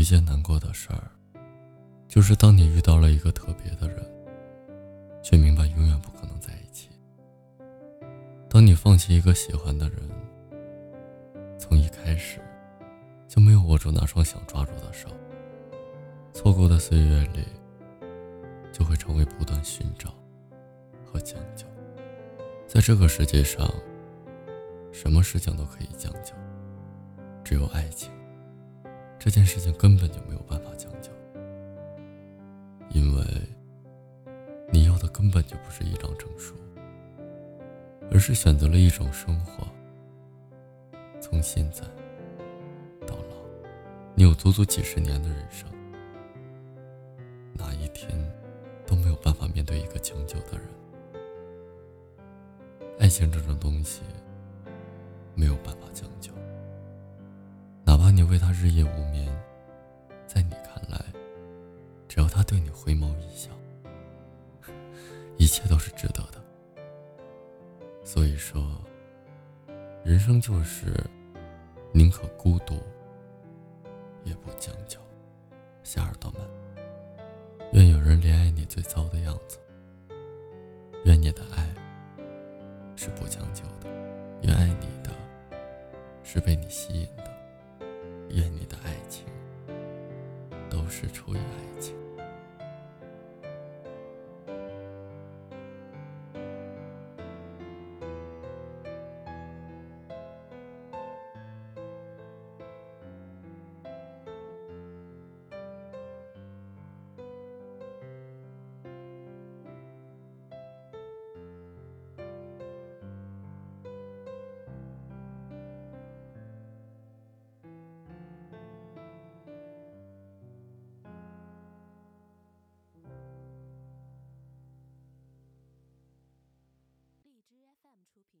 一件难过的事儿，就是当你遇到了一个特别的人，却明白永远不可能在一起。当你放弃一个喜欢的人，从一开始就没有握住那双想抓住的手，错过的岁月里，就会成为不断寻找和将就。在这个世界上，什么事情都可以将就，只有爱情。这件事情根本就没有办法将就，因为你要的根本就不是一张证书，而是选择了一种生活。从现在到老，你有足足几十年的人生，哪一天都没有办法面对一个将就的人。爱情这种东西，没有办法将就。为他日夜无眠，在你看来，只要他对你回眸一笑，一切都是值得的。所以说，人生就是宁可孤独，也不将就。小耳朵们，愿有人怜爱你最糟的样子，愿你的爱是不将就的，愿爱你的是被你吸引的。愿你的爱情都是出于爱情。出品。